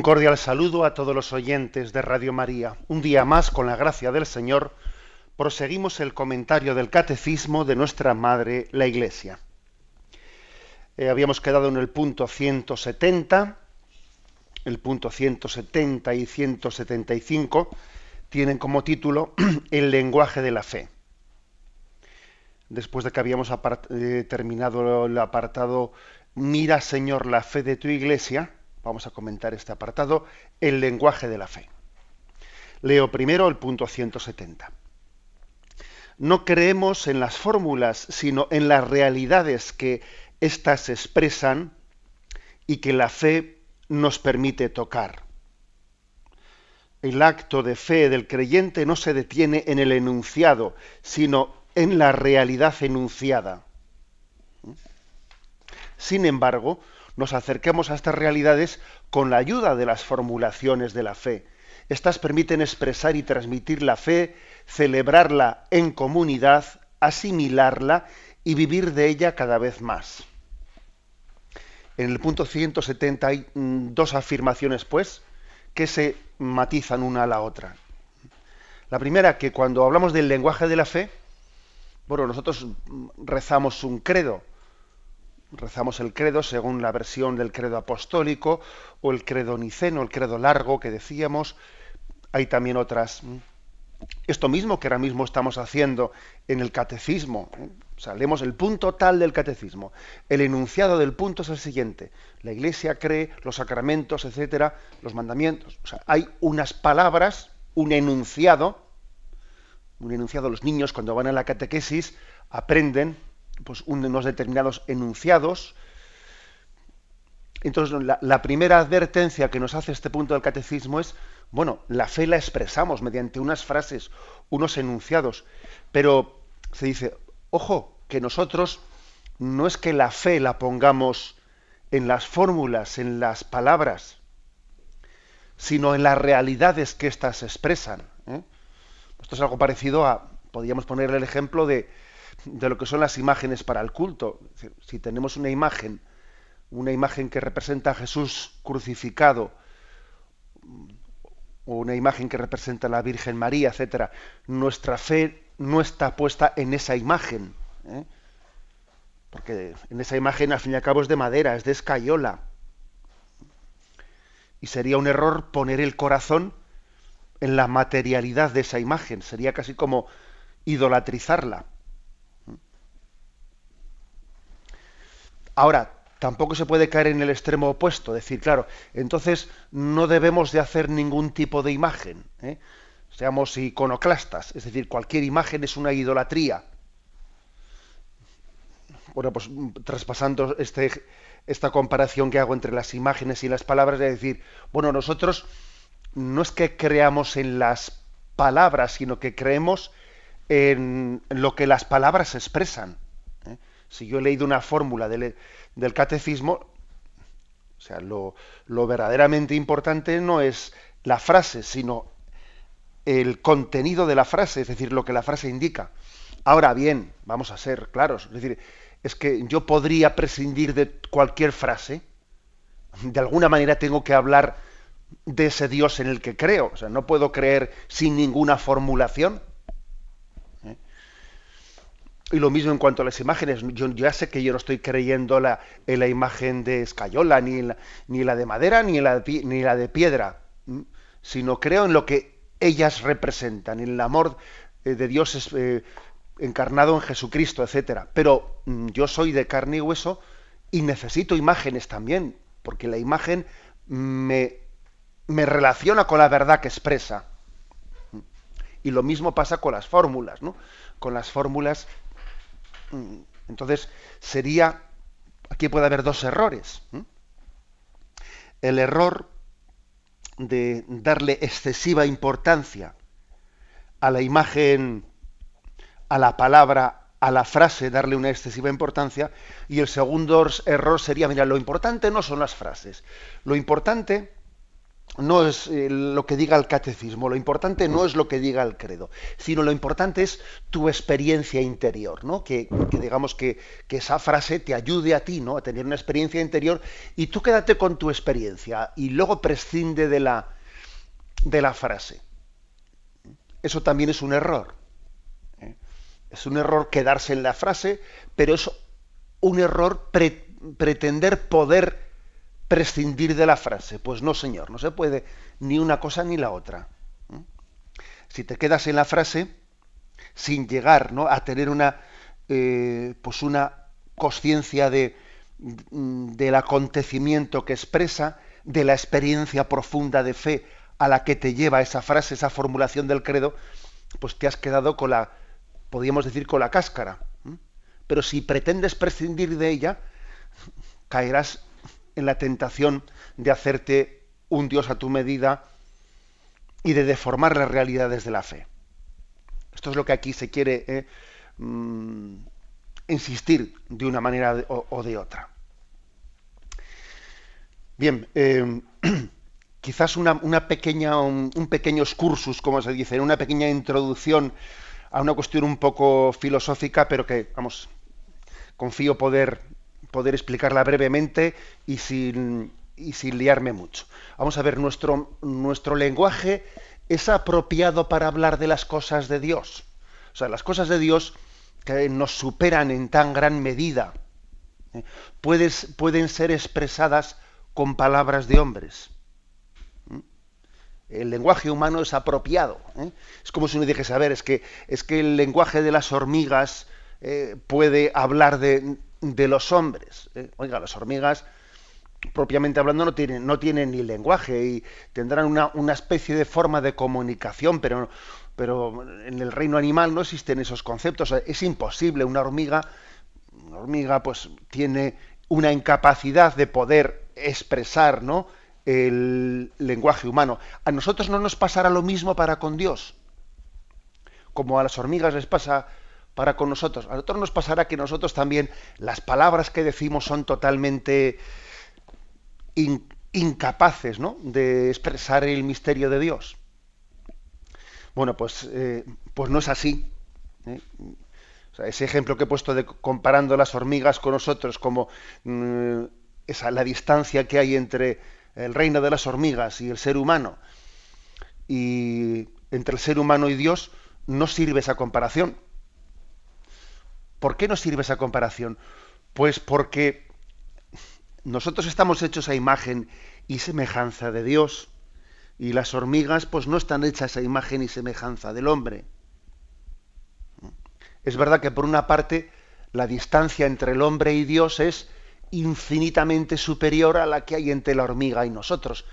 Un cordial saludo a todos los oyentes de Radio María. Un día más, con la gracia del Señor, proseguimos el comentario del Catecismo de nuestra Madre, la Iglesia. Eh, habíamos quedado en el punto 170, el punto 170 y 175 tienen como título El lenguaje de la fe. Después de que habíamos eh, terminado el apartado Mira, Señor, la fe de tu Iglesia, Vamos a comentar este apartado, el lenguaje de la fe. Leo primero el punto 170. No creemos en las fórmulas, sino en las realidades que éstas expresan y que la fe nos permite tocar. El acto de fe del creyente no se detiene en el enunciado, sino en la realidad enunciada. Sin embargo, nos acerquemos a estas realidades con la ayuda de las formulaciones de la fe. Estas permiten expresar y transmitir la fe, celebrarla en comunidad, asimilarla y vivir de ella cada vez más. En el punto 170 hay mm, dos afirmaciones, pues, que se matizan una a la otra. La primera, que cuando hablamos del lenguaje de la fe, bueno, nosotros mm, rezamos un credo, rezamos el credo según la versión del credo apostólico o el credo niceno, el credo largo que decíamos. Hay también otras. Esto mismo que ahora mismo estamos haciendo en el catecismo. ¿eh? O sea, leemos el punto tal del catecismo. El enunciado del punto es el siguiente. La Iglesia cree los sacramentos, etcétera, los mandamientos. O sea, hay unas palabras, un enunciado, un enunciado. Los niños cuando van a la catequesis aprenden pues, unos determinados enunciados. Entonces, la, primera advertencia que nos hace este punto del catecismo es, bueno, la fe la expresamos mediante unas frases, unos enunciados, pero se dice, ojo, que nosotros no es que la fe la pongamos en las fórmulas, en las palabras, sino en las realidades que éstas expresan. ¿eh? Esto es algo parecido a, podríamos poner el ejemplo de, de lo que son las imágenes para el culto. Si tenemos una imagen, una imagen que representa a Jesús crucificado, o una imagen que representa a la Virgen María, etcétera, nuestra fe no está puesta en esa imagen. ¿eh? Porque en esa imagen, al fin y al cabo, es de madera, es de escayola. Y sería un error poner el corazón en la materialidad de esa imagen. Sería casi como idolatrizarla. Ahora, tampoco se puede caer en el extremo opuesto, decir, claro, entonces no debemos de hacer ningún tipo de imagen, ¿eh? seamos iconoclastas, es decir, cualquier imagen es una idolatría. Bueno, pues traspasando este, esta comparación que hago entre las imágenes y las palabras, es decir, bueno, nosotros no es que creamos en las palabras, sino que creemos en lo que las palabras expresan si yo he leído una fórmula del, catecismo, o sea, lo, verdaderamente importante no es la frase, sino el contenido de la frase, es decir, lo que la frase indica. Ahora bien, vamos a ser claros, es decir, es que yo podría prescindir de cualquier frase, de alguna manera tengo que hablar de ese Dios en el que creo, o sea, no puedo creer sin ninguna formulación. Y lo mismo en cuanto a las imágenes. Yo, ya sé que yo no estoy creyendo en la imagen de escayola, ni la, ni la de madera, ni la, ni la de piedra, sino creo en lo que ellas representan, en el amor eh, de Dios eh, encarnado en Jesucristo, etcétera. Pero mm, yo soy de carne y hueso y necesito imágenes también, porque la imagen me, me relaciona con la verdad que expresa. Y lo mismo pasa con las fórmulas, ¿no? Con las fórmulas entonces, sería, aquí puede haber dos errores. El error de darle excesiva importancia a la imagen, a la palabra, a la frase, darle una excesiva importancia. Y el segundo error sería, mira, lo importante no son las frases. Lo importante no es eh, lo que diga el catecismo, lo importante no es lo que diga el credo, sino lo importante es tu experiencia interior, ¿no? Que, digamos que, esa frase te ayude a ti, ¿no? A tener una experiencia interior y tú quédate con tu experiencia y luego prescinde de la, de la frase. Eso también es un error. ¿eh? Es un error quedarse en la frase, pero es un error pretender poder prescindir de la frase. Pues no, señor, no se puede ni una cosa ni la otra. Si te quedas en la frase sin llegar ¿no? a tener una, eh, pues una conciencia de, del acontecimiento que expresa, de la experiencia profunda de fe a la que te lleva esa frase, esa formulación del credo, pues te has quedado con la, podríamos decir, con la cáscara. Pero si pretendes prescindir de ella, caerás en la tentación de hacerte un Dios a tu medida y de deformar las realidades de la fe. Esto es lo que aquí se quiere eh, mm, insistir de una manera o, de otra. Bien, eh, quizás una, pequeña, un, pequeño excursus, como se dice, una pequeña introducción a una cuestión un poco filosófica, pero que, vamos, confío poder poder explicarla brevemente y sin, y sin liarme mucho. Vamos a ver, nuestro, nuestro lenguaje es apropiado para hablar de las cosas de Dios. O sea, las cosas de Dios que nos superan en tan gran medida ¿eh? pueden ser expresadas con palabras de hombres. ¿eh? El lenguaje humano es apropiado. ¿eh? Es como si uno dijese, a ver, es que, es que el lenguaje de las hormigas puede hablar de, de los hombres. ¿eh? Oiga, las hormigas, propiamente hablando, no tienen, no tienen ni lenguaje y tendrán una, especie de forma de comunicación, pero, pero en el reino animal no existen esos conceptos. Es imposible. Una hormiga, una hormiga, pues tiene una incapacidad de poder expresar, ¿no? el lenguaje humano. A nosotros no nos pasará lo mismo para con Dios. Como a las hormigas les pasa para con nosotros. A nosotros nos pasará que nosotros también las palabras que decimos son totalmente incapaces ¿no? de expresar el misterio de Dios. Bueno, pues, eh, pues no es así. ¿eh? ese ejemplo que he puesto de comparando las hormigas con nosotros, como mm, esa, la distancia que hay entre el reino de las hormigas y el ser humano, y entre el ser humano y Dios, no sirve esa comparación ¿Por qué nos sirve esa comparación? Pues porque nosotros estamos hechos a imagen y semejanza de Dios y las hormigas pues no están hechas a imagen y semejanza del hombre. Es verdad que por una parte la distancia entre el hombre y Dios es infinitamente superior a la que hay entre la hormiga y nosotros.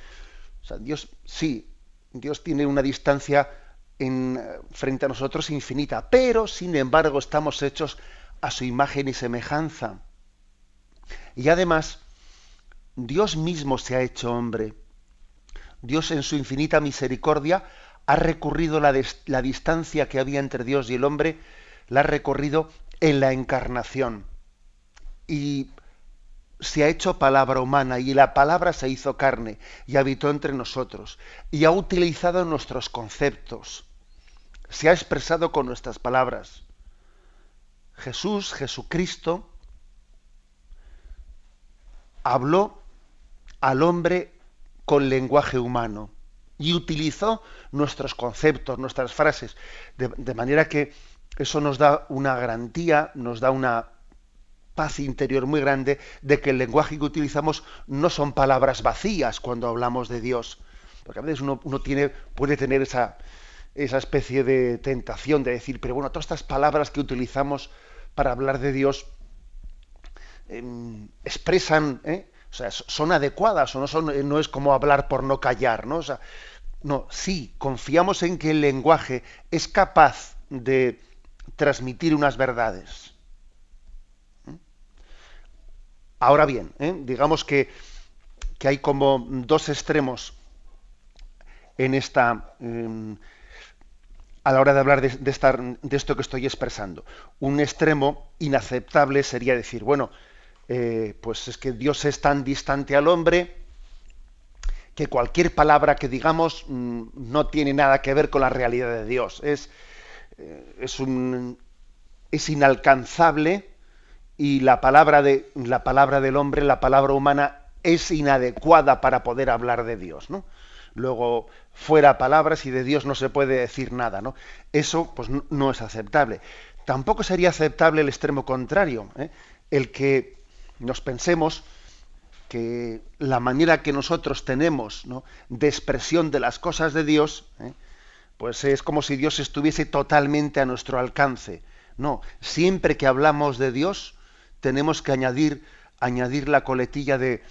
O sea, Dios sí, Dios tiene una distancia en, frente a nosotros infinita, pero sin embargo estamos hechos a su imagen y semejanza. Y además, Dios mismo se ha hecho hombre. Dios en su infinita misericordia ha recorrido la, la, distancia que había entre Dios y el hombre, la ha recorrido en la encarnación. Y se ha hecho palabra humana y la palabra se hizo carne y habitó entre nosotros y ha utilizado nuestros conceptos. Se ha expresado con nuestras palabras. Jesús, Jesucristo, habló al hombre con lenguaje humano y utilizó nuestros conceptos, nuestras frases, de, manera que eso nos da una garantía, nos da una paz interior muy grande de que el lenguaje que utilizamos no son palabras vacías cuando hablamos de Dios. Porque a veces uno, tiene, puede tener esa, esa especie de tentación de decir, pero bueno, todas estas palabras que utilizamos para hablar de Dios em, expresan, ¿eh? o sea, son adecuadas o no son, eh, no es como hablar por no callar, ¿no? O sea, no, sí, confiamos en que el lenguaje es capaz de transmitir unas verdades. ¿eh? Ahora bien, digamos que, que hay como dos extremos en esta em, a la hora de hablar de, esto que estoy expresando. Un extremo inaceptable sería decir, bueno, eh, pues es que Dios es tan distante al hombre que cualquier palabra que digamos mm, no tiene nada que ver con la realidad de Dios. Es, eh, es, un, es inalcanzable y la palabra, de, la palabra del hombre, la palabra humana, es inadecuada para poder hablar de Dios. ¿no? Luego, fuera palabras y de Dios no se puede decir nada. ¿no? Eso pues, no, es aceptable. Tampoco sería aceptable el extremo contrario, ¿eh? el que nos pensemos que la manera que nosotros tenemos de expresión de las cosas de Dios, ¿eh? pues es como si Dios estuviese totalmente a nuestro alcance. No, siempre que hablamos de Dios, tenemos que añadir, añadir la coletilla de,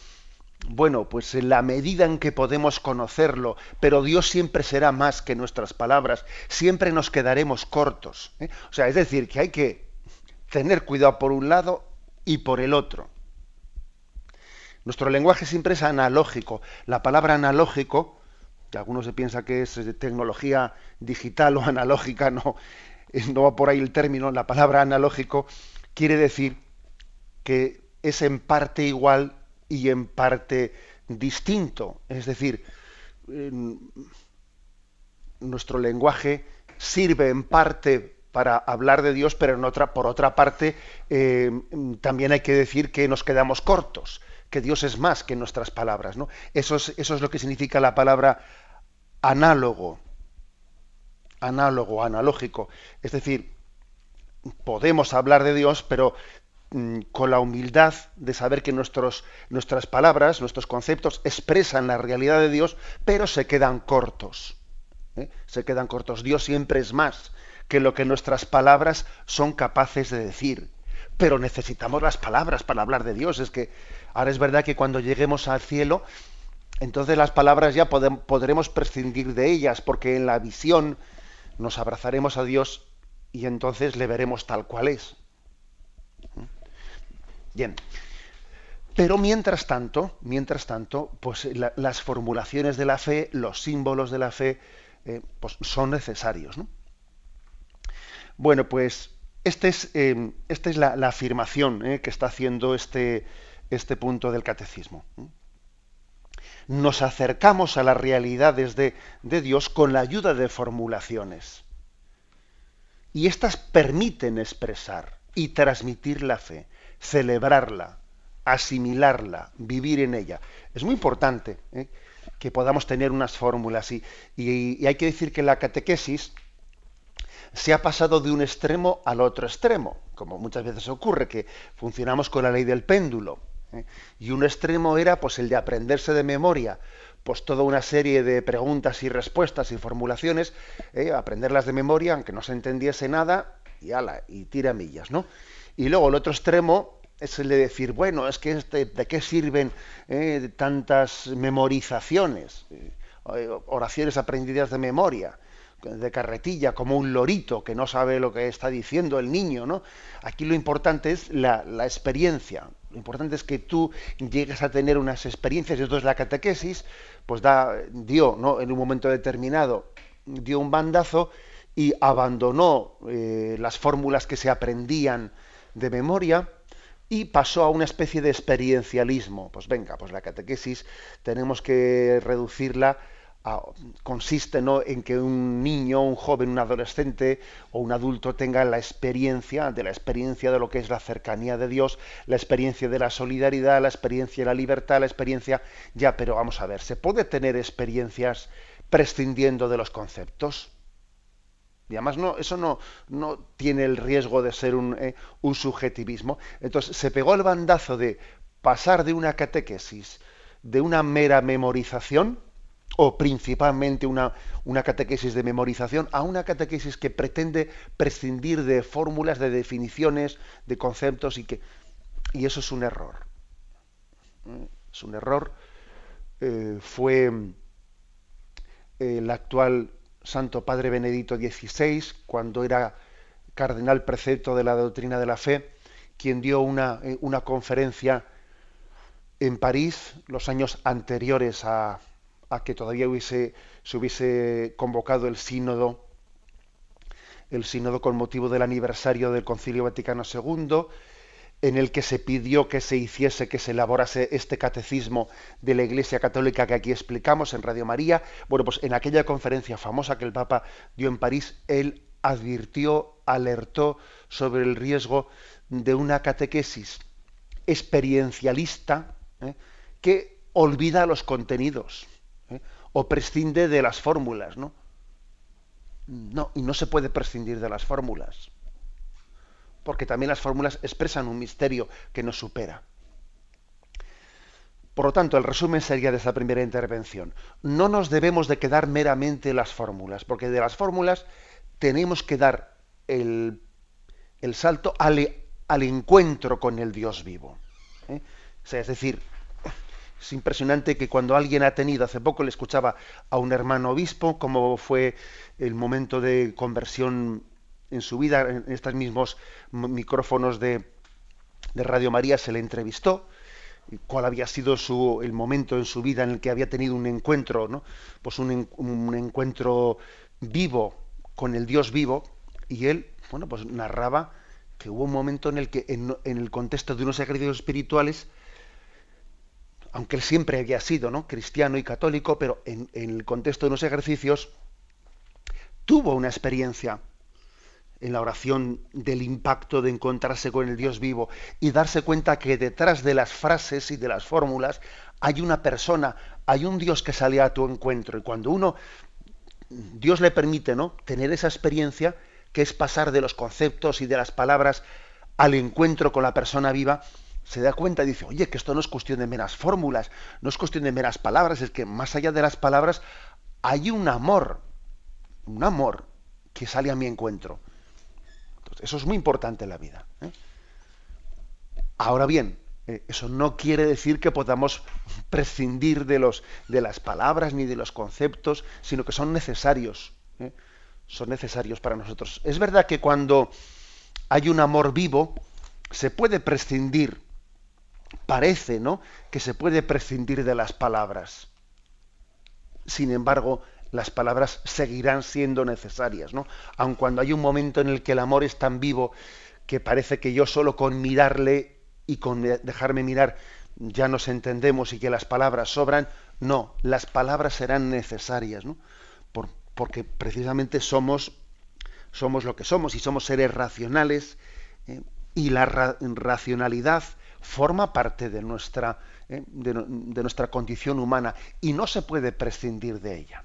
bueno, pues en la medida en que podemos conocerlo, pero Dios siempre será más que nuestras palabras, siempre nos quedaremos cortos. ¿eh? O sea, es decir, que hay que tener cuidado por un lado y por el otro. Nuestro lenguaje siempre es analógico. La palabra analógico, que algunos se piensa que es de tecnología digital o analógica, no, no va por ahí el término, la palabra analógico quiere decir que es en parte igual y en parte distinto. Es decir, nuestro lenguaje sirve en parte para hablar de Dios, pero por otra parte eh, también hay que decir que nos quedamos cortos, que Dios es más que nuestras palabras. ¿no? Eso, es, eso es lo que significa la palabra análogo, análogo, analógico. Es decir, podemos hablar de Dios, pero con la humildad de saber que nuestros, nuestras palabras, nuestros conceptos expresan la realidad de Dios, pero se quedan cortos. ¿eh? Se quedan cortos. Dios siempre es más que lo que nuestras palabras son capaces de decir. Pero necesitamos las palabras para hablar de Dios. Es que ahora es verdad que cuando lleguemos al cielo, entonces las palabras ya podremos prescindir de ellas, porque en la visión nos abrazaremos a Dios y entonces le veremos tal cual es. Bien. Pero mientras tanto, mientras tanto, pues las formulaciones de la fe, los símbolos de la fe, eh, pues son necesarios. Bueno, pues este es, em, esta es la, afirmación eh, que está haciendo este, este punto del catecismo. Nos acercamos a las realidades de, de Dios con la ayuda de formulaciones. Y éstas permiten expresar y transmitir la fe celebrarla, asimilarla, vivir en ella. Es muy importante ¿eh? que podamos tener unas fórmulas y, y, hay que decir que la catequesis se ha pasado de un extremo al otro extremo, como muchas veces ocurre, que funcionamos con la ley del péndulo. ¿eh? Y un extremo era pues el de aprenderse de memoria pues toda una serie de preguntas y respuestas y formulaciones, ¿eh? aprenderlas de memoria, aunque no se entendiese nada, y ala, y tira millas, ¿no? Y luego el otro extremo es el de decir, bueno, es que este, ¿de qué sirven eh, tantas memorizaciones? Eh, oraciones aprendidas de memoria, de carretilla, como un lorito que no sabe lo que está diciendo el niño, ¿no? Aquí lo importante es la, experiencia. Lo importante es que tú llegues a tener unas experiencias, y entonces la catequesis, pues da, dio, ¿no? En un momento determinado, dio un bandazo y abandonó eh, las fórmulas que se aprendían de memoria y pasó a una especie de experiencialismo. Pues venga, pues la catequesis tenemos que reducirla a, consiste ¿no? en que un niño, un joven, un adolescente o un adulto tenga la experiencia de la experiencia de lo que es la cercanía de Dios, la experiencia de la solidaridad, la experiencia de la libertad, la experiencia ya, pero vamos a ver, se puede tener experiencias prescindiendo de los conceptos. Y además no, eso no, no tiene el riesgo de ser un, eh, un, subjetivismo. Entonces se pegó el bandazo de pasar de una catequesis, de una mera memorización, o principalmente una, una catequesis de memorización, a una catequesis que pretende prescindir de fórmulas, de definiciones, de conceptos, y, que, y eso es un error. Es un error. Eh, fue eh, el actual Santo Padre Benedicto XVI, cuando era cardenal precepto de la doctrina de la fe, quien dio una, eh, una conferencia en París los años anteriores a, a, que todavía hubiese se hubiese convocado el sínodo, el sínodo con motivo del aniversario del Concilio Vaticano II, en el que se pidió que se hiciese, que se elaborase este catecismo de la Iglesia Católica que aquí explicamos en Radio María. Bueno, pues en aquella conferencia famosa que el Papa dio en París, él advirtió, alertó sobre el riesgo de una catequesis experiencialista ¿eh? que olvida los contenidos ¿eh? o prescinde de las fórmulas, ¿no? No, y no se puede prescindir de las fórmulas porque también las fórmulas expresan un misterio que nos supera. Por lo tanto, el resumen sería de esta primera intervención. No nos debemos de quedar meramente las fórmulas, porque de las fórmulas tenemos que dar el, salto al, encuentro con el Dios vivo. ¿eh? es decir, es impresionante que cuando alguien ha tenido, hace poco le escuchaba a un hermano obispo, como fue el momento de conversión en su vida, en estos mismos micrófonos de, Radio María, se le entrevistó cuál había sido su, el momento en su vida en el que había tenido un encuentro, ¿no? pues un, un, encuentro vivo con el Dios vivo, y él, bueno, pues narraba que hubo un momento en el que, en, el contexto de unos ejercicios espirituales, aunque él siempre había sido ¿no? cristiano y católico, pero en, en el contexto de unos ejercicios, tuvo una experiencia en la oración del impacto de encontrarse con el Dios vivo y darse cuenta que detrás de las frases y de las fórmulas hay una persona, hay un Dios que sale a tu encuentro. Y cuando uno, Dios le permite ¿no? tener esa experiencia, que es pasar de los conceptos y de las palabras al encuentro con la persona viva, se da cuenta y dice, oye, que esto no es cuestión de meras fórmulas, no es cuestión de meras palabras, es que más allá de las palabras hay un amor, un amor que sale a mi encuentro. Eso es muy importante en la vida. ¿eh? Ahora bien, eh, eso no quiere decir que podamos prescindir de, los, de las palabras ni de los conceptos, sino que son necesarios. ¿eh? Son necesarios para nosotros. Es verdad que cuando hay un amor vivo, se puede prescindir, parece, ¿no? Que se puede prescindir de las palabras. Sin embargo, las palabras seguirán siendo necesarias, ¿no? Aun cuando hay un momento en el que el amor es tan vivo que parece que yo solo con mirarle y con dejarme mirar ya nos entendemos y que las palabras sobran, no, las palabras serán necesarias, ¿no? porque precisamente somos, somos lo que somos y somos seres racionales ¿eh? y la racionalidad forma parte de nuestra, ¿eh? de nuestra condición humana y no se puede prescindir de ella.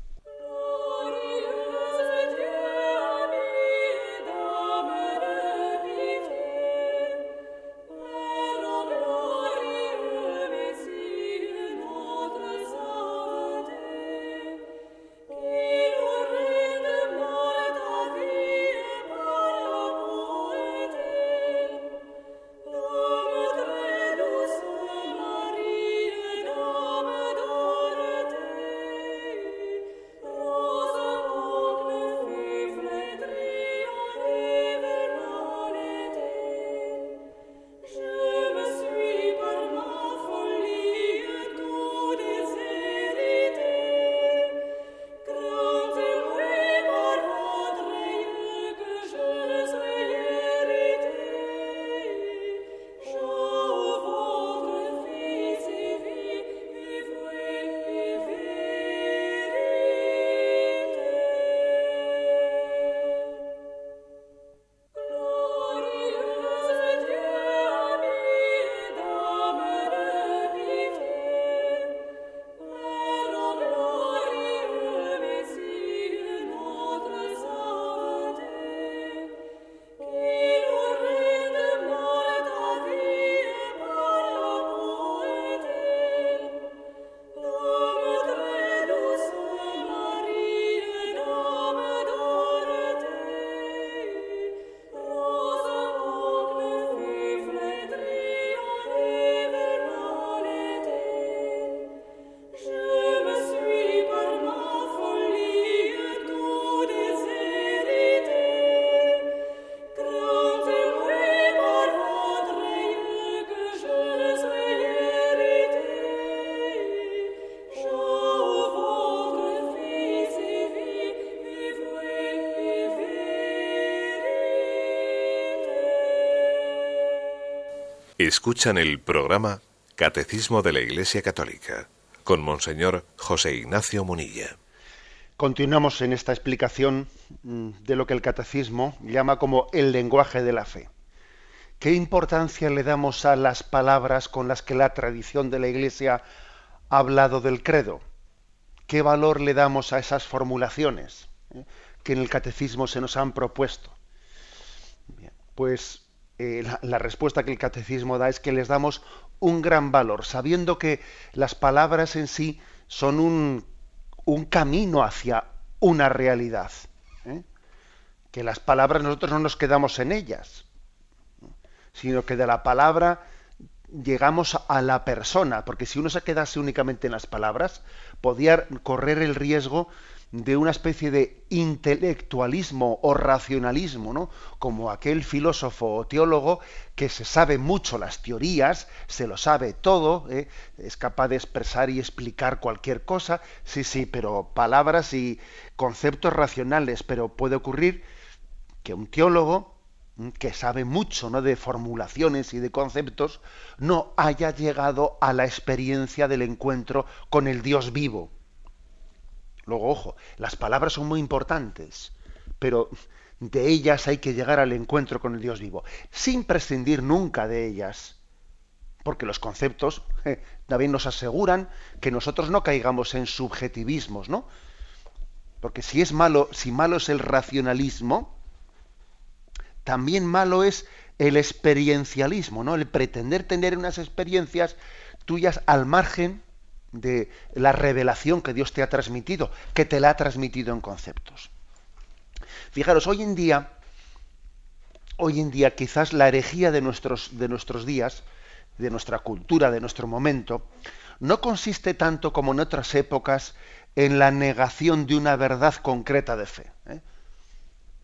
Escuchan el programa Catecismo de la Iglesia Católica con Monseñor José Ignacio Munilla. Continuamos en esta explicación mm, de lo que el catecismo llama como el lenguaje de la fe. ¿Qué importancia le damos a las palabras con las que la tradición de la Iglesia ha hablado del credo? ¿Qué valor le damos a esas formulaciones eh, que en el catecismo se nos han propuesto? pues eh, la, respuesta que el catecismo da es que les damos un gran valor, sabiendo que las palabras en sí son un, camino hacia una realidad. ¿eh? Que las palabras nosotros no nos quedamos en ellas, sino que de la palabra llegamos a la persona, porque si uno se quedase únicamente en las palabras, podía correr el riesgo de una especie de intelectualismo o racionalismo, ¿no? Como aquel filósofo o teólogo que se sabe mucho las teorías, se lo sabe todo, ¿eh? es capaz de expresar y explicar cualquier cosa, sí, sí, pero palabras y conceptos racionales, pero puede ocurrir que un teólogo que sabe mucho ¿no? de formulaciones y de conceptos, no haya llegado a la experiencia del encuentro con el Dios vivo. Luego, ojo, las palabras son muy importantes, pero de ellas hay que llegar al encuentro con el Dios vivo, sin prescindir nunca de ellas, porque los conceptos eh, también nos aseguran que nosotros no caigamos en subjetivismos, ¿no? Porque si es malo, si malo es el racionalismo, también malo es el experiencialismo, ¿no? El pretender tener unas experiencias tuyas al margen de la revelación que Dios te ha transmitido, que te la ha transmitido en conceptos. Fijaros, hoy en día, hoy en día quizás la herejía de nuestros, de nuestros días, de nuestra cultura, de nuestro momento, no consiste tanto como en otras épocas en la negación de una verdad concreta de fe. ¿eh?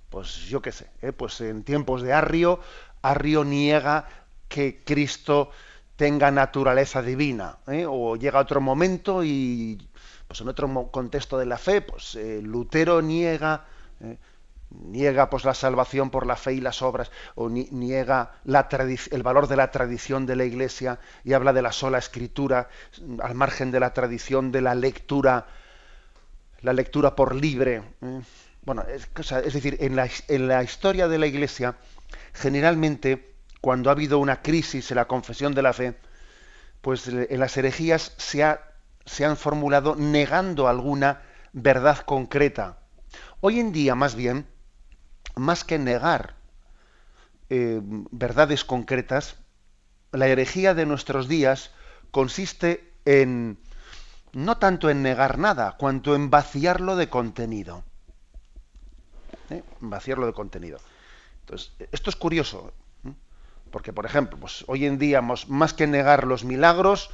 Pues yo qué sé, ¿eh? pues en tiempos de Arrio, Arrio niega que Cristo tenga naturaleza divina, ¿eh? o llega otro momento y pues en otro contexto de la fe, pues eh, Lutero niega ¿eh? niega pues la salvación por la fe y las obras o niega el valor de la tradición de la Iglesia y habla de la sola escritura al margen de la tradición de la lectura la lectura por libre bueno es, es decir en la, en la historia de la Iglesia generalmente cuando ha habido una crisis en la confesión de la fe, pues en las herejías se, han formulado negando alguna verdad concreta. Hoy en día, más bien, más que negar eh, verdades concretas, la herejía de nuestros días consiste en no tanto en negar nada, cuanto en vaciarlo de contenido. ¿Eh? Vaciarlo de contenido. Entonces, esto es curioso. Porque, por ejemplo, pues hoy en día, más que negar los milagros,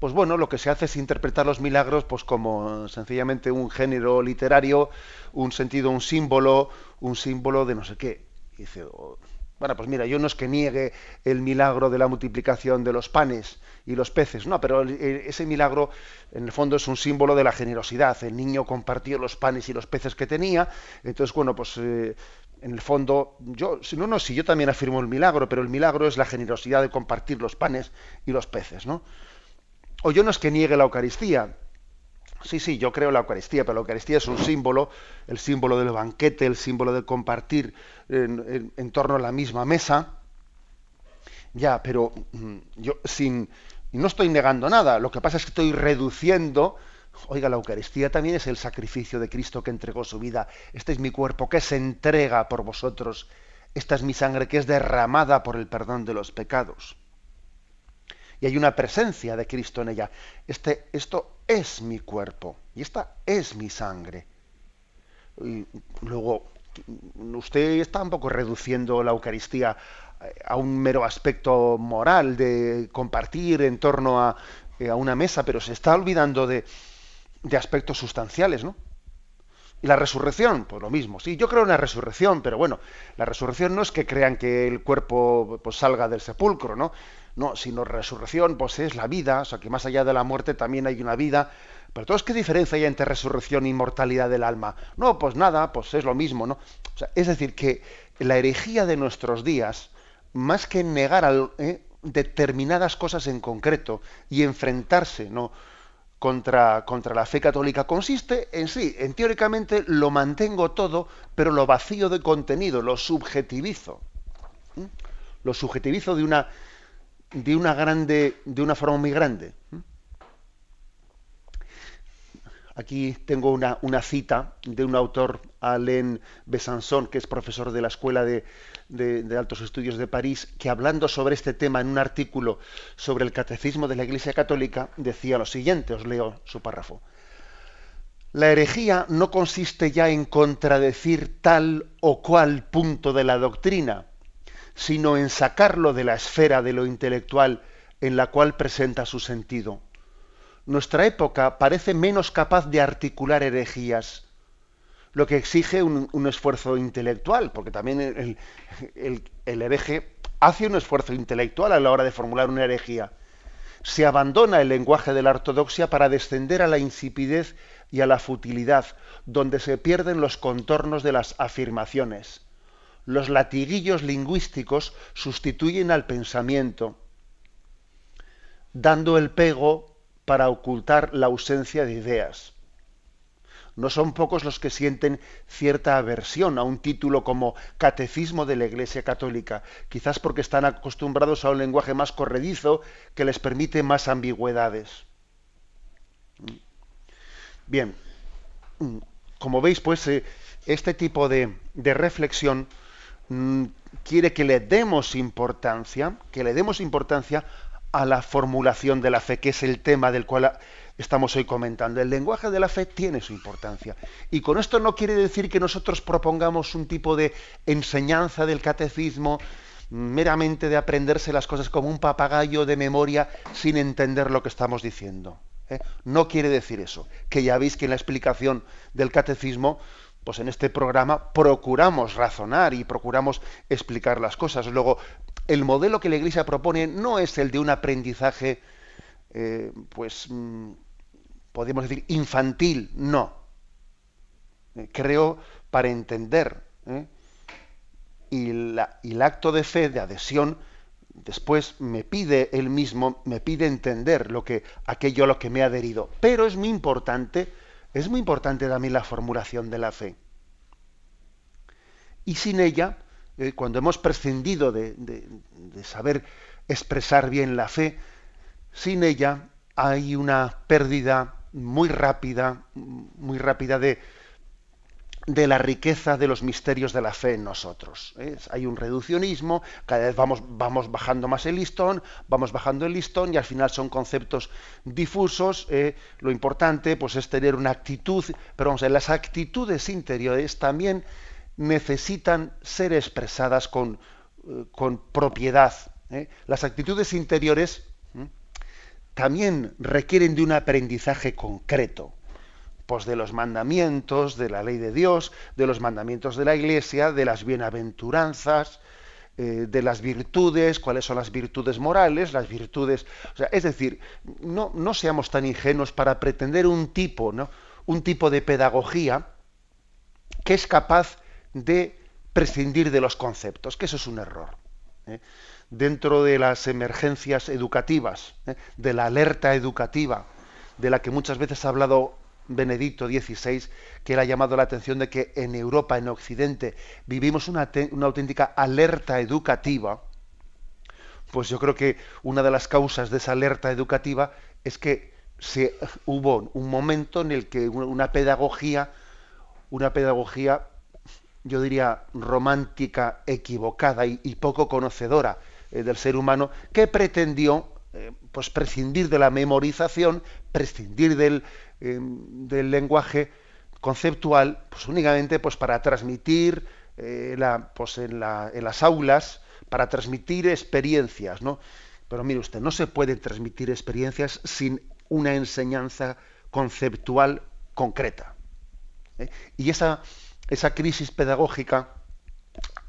pues bueno, lo que se hace es interpretar los milagros pues como sencillamente un género literario, un sentido, un símbolo, un símbolo de no sé qué. dice, oh, bueno, pues mira, yo no es que niegue el milagro de la multiplicación de los panes y los peces, no, pero ese milagro en el fondo es un símbolo de la generosidad. El niño compartió los panes y los peces que tenía, entonces, bueno, pues eh, en el fondo, yo, no, no, si yo también afirmo el milagro, pero el milagro es la generosidad de compartir los panes y los peces, ¿no? O yo no es que niegue la Eucaristía. Sí, sí, yo creo en la Eucaristía, pero la Eucaristía es un símbolo, el símbolo del banquete, el símbolo de compartir en, torno a la misma mesa. Ya, pero mm, yo sin, no estoy negando nada, lo que pasa es que estoy reduciendo Oiga, la Eucaristía también es el sacrificio de Cristo que entregó su vida. Este es mi cuerpo que se entrega por vosotros. Esta es mi sangre que es derramada por el perdón de los pecados. Y hay una presencia de Cristo en ella. Este, esto es mi cuerpo y esta es mi sangre. Y luego, usted está un poco reduciendo la Eucaristía a un mero aspecto moral de compartir en torno a, a una mesa, pero se está olvidando de, de aspectos sustanciales, ¿no? Y la resurrección, pues lo mismo. Sí, yo creo en la resurrección, pero bueno, la resurrección no es que crean que el cuerpo pues, salga del sepulcro, ¿no? No, sino resurrección, pues es la vida, o sea, que más allá de la muerte también hay una vida. Pero entonces, ¿qué diferencia hay entre resurrección e inmortalidad del alma? No, pues nada, pues es lo mismo, ¿no? O sea, es decir, que la herejía de nuestros días, más que negar al, ¿eh? determinadas cosas en concreto y enfrentarse ¿no? Contra, contra la fe católica consiste en sí, en teóricamente lo mantengo todo, pero lo vacío de contenido, lo subjetivizo. Lo subjetivizo de una, de una grande, de una forma muy grande. Aquí tengo una, una, cita de un autor, Alain Besançon, que es profesor de la Escuela de, de, Altos Estudios de París, que hablando sobre este tema en un artículo sobre el catecismo de la Iglesia Católica, decía lo siguiente, os leo su párrafo. La herejía no consiste ya en contradecir tal o cual punto de la doctrina, sino en sacarlo de la esfera de lo intelectual en la cual presenta su sentido nuestra época parece menos capaz de articular herejías, lo que exige un, esfuerzo intelectual, porque también el, el, hereje hace un esfuerzo intelectual a la hora de formular una herejía. Se abandona el lenguaje de la ortodoxia para descender a la insipidez y a la futilidad, donde se pierden los contornos de las afirmaciones. Los latiguillos lingüísticos sustituyen al pensamiento, dando el pego para ocultar la ausencia de ideas. No son pocos los que sienten cierta aversión a un título como Catecismo de la Iglesia Católica, quizás porque están acostumbrados a un lenguaje más corredizo que les permite más ambigüedades. Bien, como veis, pues eh, este tipo de, de reflexión mm, quiere que le demos importancia, que le demos importancia a la formulación de la fe, que es el tema del cual estamos hoy comentando. El lenguaje de la fe tiene su importancia. Y con esto no quiere decir que nosotros propongamos un tipo de enseñanza del catecismo meramente de aprenderse las cosas como un papagayo de memoria sin entender lo que estamos diciendo. ¿eh? No quiere decir eso. Que ya veis que en la explicación del catecismo pues en este programa procuramos razonar y procuramos explicar las cosas. Luego, el modelo que la Iglesia propone no es el de un aprendizaje, eh, pues, mm, podemos decir, infantil, no. Eh, creo para entender. ¿eh? Y, y el acto de fe, de adhesión, después me pide él mismo, me pide entender lo que, aquello a lo que me ha adherido. Pero es muy importante es muy importante también la formulación de la fe. Y sin ella, eh, cuando hemos prescindido de, saber expresar bien la fe, sin ella hay una pérdida muy rápida, muy rápida de, de la riqueza de los misterios de la fe en nosotros. Hay un reduccionismo, cada vez vamos, vamos, bajando más el listón, vamos bajando el listón y al final son conceptos difusos. ¿eh? lo importante pues, es tener una actitud, pero vamos las actitudes interiores también necesitan ser expresadas con, eh, con propiedad. ¿eh? Las actitudes interiores también requieren de un aprendizaje concreto pues de los mandamientos, de la ley de Dios, de los mandamientos de la Iglesia, de las bienaventuranzas, eh, de las virtudes, cuáles son las virtudes morales, las virtudes, o sea, es decir, no, no seamos tan ingenuos para pretender un tipo, ¿no? un tipo de pedagogía que es capaz de prescindir de los conceptos, que eso es un error. ¿eh? Dentro de las emergencias educativas, ¿eh? de la alerta educativa, de la que muchas veces ha hablado Benedicto XVI, que él ha llamado la atención de que en Europa, en Occidente, vivimos una, auténtica alerta educativa, pues yo creo que una de las causas de esa alerta educativa es que se, hubo un momento en el que una pedagogía, una pedagogía, yo diría, romántica, equivocada y, poco conocedora eh, del ser humano, que pretendió eh, pues prescindir de la memorización, prescindir del, Em, del lenguaje conceptual, pues únicamente pues para transmitir eh, la, pues en, la, en, las aulas, para transmitir experiencias, ¿no? Pero mire usted, no se puede transmitir experiencias sin una enseñanza conceptual concreta. ¿eh? Y esa, esa crisis pedagógica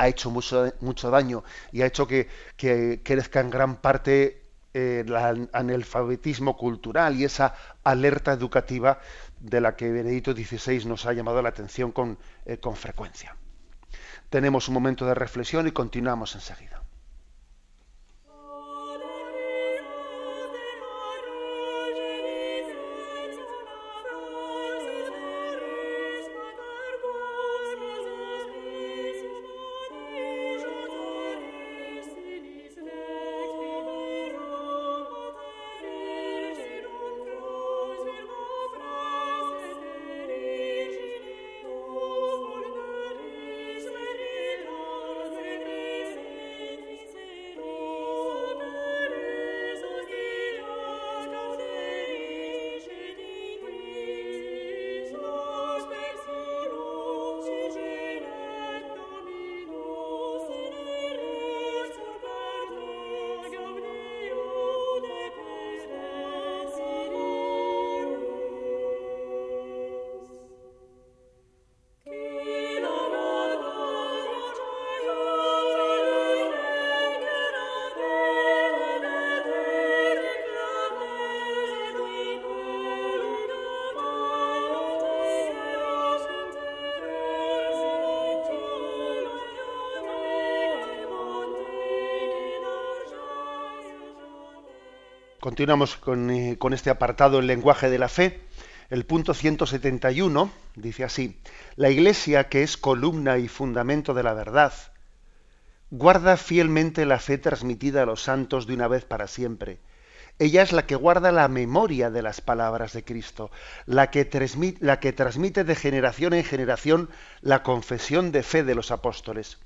ha hecho mucho, mucho daño y ha hecho que, que crezca en gran parte el analfabetismo cultural y esa alerta educativa de la que Benedito XVI nos ha llamado la atención con, eh, con frecuencia. Tenemos un momento de reflexión y continuamos enseguida. Continuamos con, con, este apartado, el lenguaje de la fe. El punto 171 dice así, la Iglesia, que es columna y fundamento de la verdad, guarda fielmente la fe transmitida a los santos de una vez para siempre. Ella es la que guarda la memoria de las palabras de Cristo, la que transmite de generación en generación la confesión de fe de los apóstoles.